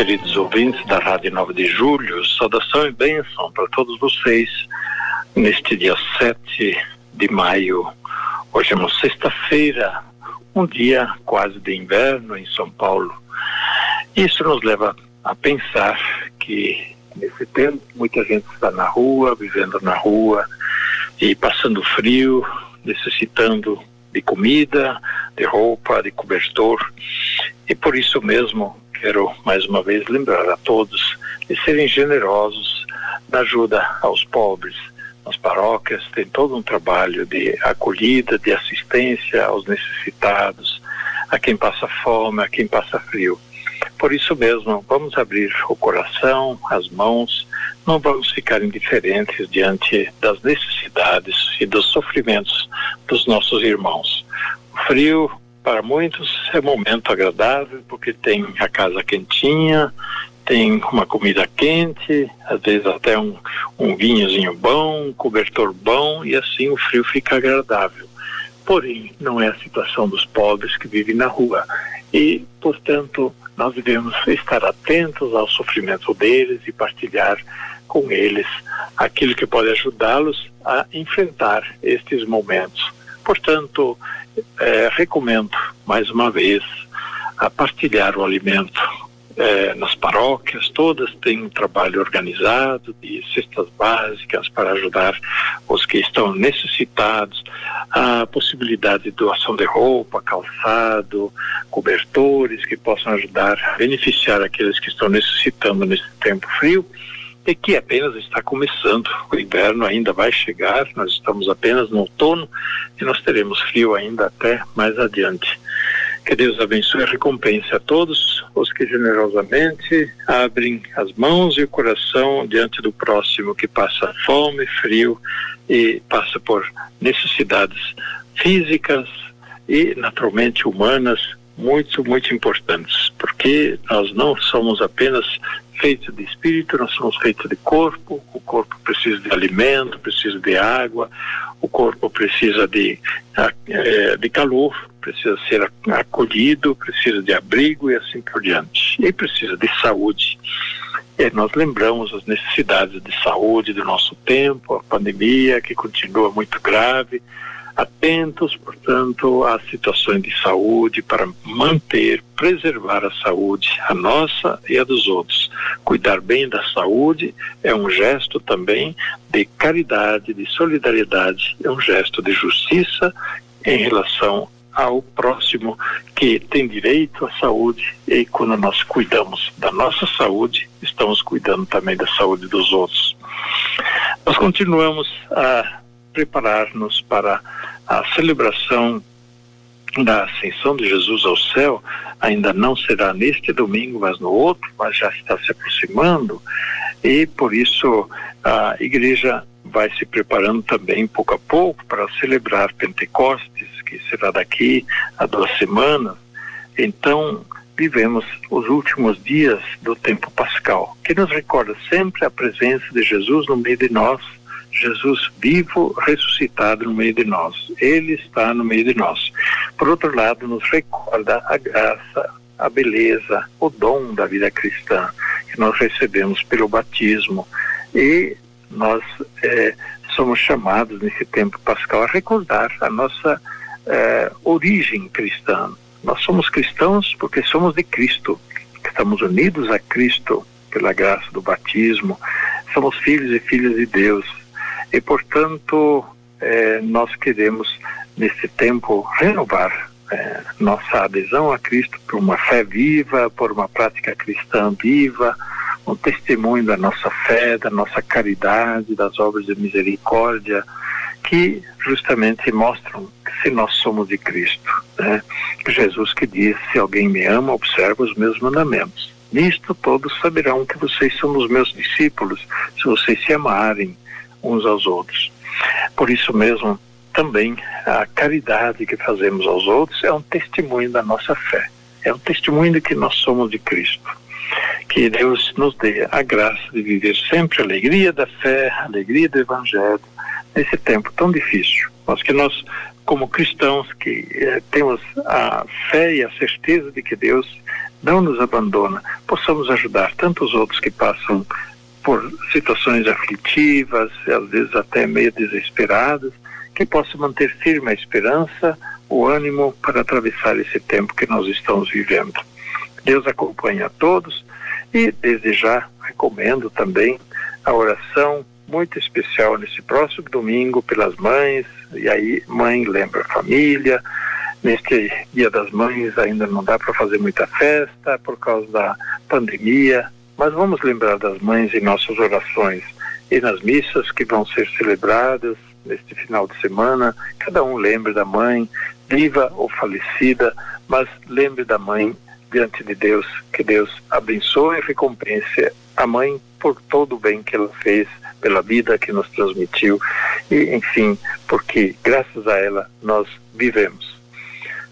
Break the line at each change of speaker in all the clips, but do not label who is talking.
Queridos ouvintes da Rádio 9 de Julho, saudação e bênção para todos vocês neste dia 7 de maio. Hoje é uma sexta-feira, um dia quase de inverno em São Paulo. Isso nos leva a pensar que nesse tempo muita gente está na rua, vivendo na rua e passando frio, necessitando de comida, de roupa, de cobertor. E por isso mesmo quero mais uma vez lembrar a todos de serem generosos na ajuda aos pobres, as paróquias têm todo um trabalho de acolhida, de assistência aos necessitados, a quem passa fome, a quem passa frio. Por isso mesmo, vamos abrir o coração, as mãos, não vamos ficar indiferentes diante das necessidades e dos sofrimentos dos nossos irmãos. O frio, para muitos, é momento agradável porque tem a casa quentinha, tem uma comida quente, às vezes até um, um vinhozinho bom, um cobertor bom e assim o frio fica agradável. Porém, não é a situação dos pobres que vivem na rua e, portanto, nós devemos estar atentos ao sofrimento deles e partilhar com eles aquilo que pode ajudá-los a enfrentar estes momentos. Portanto, é, recomendo mais uma vez a partilhar o alimento é, nas paróquias, todas têm um trabalho organizado de cestas básicas para ajudar os que estão necessitados, a possibilidade de doação de roupa, calçado, cobertores que possam ajudar a beneficiar aqueles que estão necessitando nesse tempo frio e que apenas está começando. O inverno ainda vai chegar, nós estamos apenas no outono e nós teremos frio ainda até mais adiante. Que Deus abençoe e recompense a todos os que generosamente abrem as mãos e o coração diante do próximo que passa fome, frio e passa por necessidades físicas e naturalmente humanas muito, muito importantes, porque nós não somos apenas feitos de espírito, nós somos feitos de corpo, o corpo precisa de alimento, precisa de água, o corpo precisa de, eh, de calor, precisa ser acolhido, precisa de abrigo e assim por diante. E precisa de saúde. Nós lembramos as necessidades de saúde do nosso tempo, a pandemia que continua muito grave, atentos, portanto, às situações de saúde para manter, preservar a saúde, a nossa e a dos outros. Cuidar bem da saúde é um gesto também de caridade, de solidariedade, é um gesto de justiça em relação ao próximo que tem direito à saúde e quando nós cuidamos da nossa saúde, estamos cuidando também da saúde dos outros. Nós continuamos a preparar-nos para a celebração da ascensão de Jesus ao céu ainda não será neste domingo, mas no outro, mas já está se aproximando e por isso a igreja vai se preparando também pouco a pouco para celebrar Pentecostes, que será daqui a duas semanas. Então, vivemos os últimos dias do tempo pascal, que nos recorda sempre a presença de Jesus no meio de nós, Jesus vivo, ressuscitado no meio de nós. Ele está no meio de nós. Por outro lado, nos recorda a graça, a beleza, o dom da vida cristã que nós recebemos pelo batismo e nós eh, somos chamados nesse tempo pascal a recordar a nossa eh, origem cristã. Nós somos cristãos porque somos de Cristo, estamos unidos a Cristo pela graça do batismo, somos filhos e filhas de Deus e, portanto, eh, nós queremos nesse tempo renovar eh, nossa adesão a Cristo por uma fé viva, por uma prática cristã viva, um testemunho da nossa fé, da nossa caridade, das obras de misericórdia, que justamente mostram se nós somos de Cristo. Né? Jesus que diz: se alguém me ama, observa os meus mandamentos. Nisto todos saberão que vocês são os meus discípulos, se vocês se amarem uns aos outros. Por isso mesmo, também a caridade que fazemos aos outros é um testemunho da nossa fé, é um testemunho de que nós somos de Cristo. Que Deus nos dê a graça de viver sempre a alegria da fé, a alegria do Evangelho, nesse tempo tão difícil. Mas que nós, como cristãos, que eh, temos a fé e a certeza de que Deus não nos abandona, possamos ajudar tantos outros que passam por situações aflitivas, às vezes até meio desesperadas, que possa manter firme a esperança, o ânimo para atravessar esse tempo que nós estamos vivendo. Deus acompanha a todos e desde já recomendo também a oração muito especial nesse próximo domingo pelas mães, e aí mãe lembra a família, neste Dia das Mães ainda não dá para fazer muita festa por causa da pandemia, mas vamos lembrar das mães em nossas orações e nas missas que vão ser celebradas neste final de semana. Cada um lembre da mãe, viva ou falecida, mas lembre da mãe diante de Deus, que Deus abençoe e recompense a mãe por todo o bem que ela fez, pela vida que nos transmitiu e, enfim, porque graças a ela nós vivemos.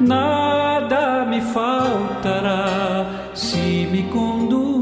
nada me faltará se me conduz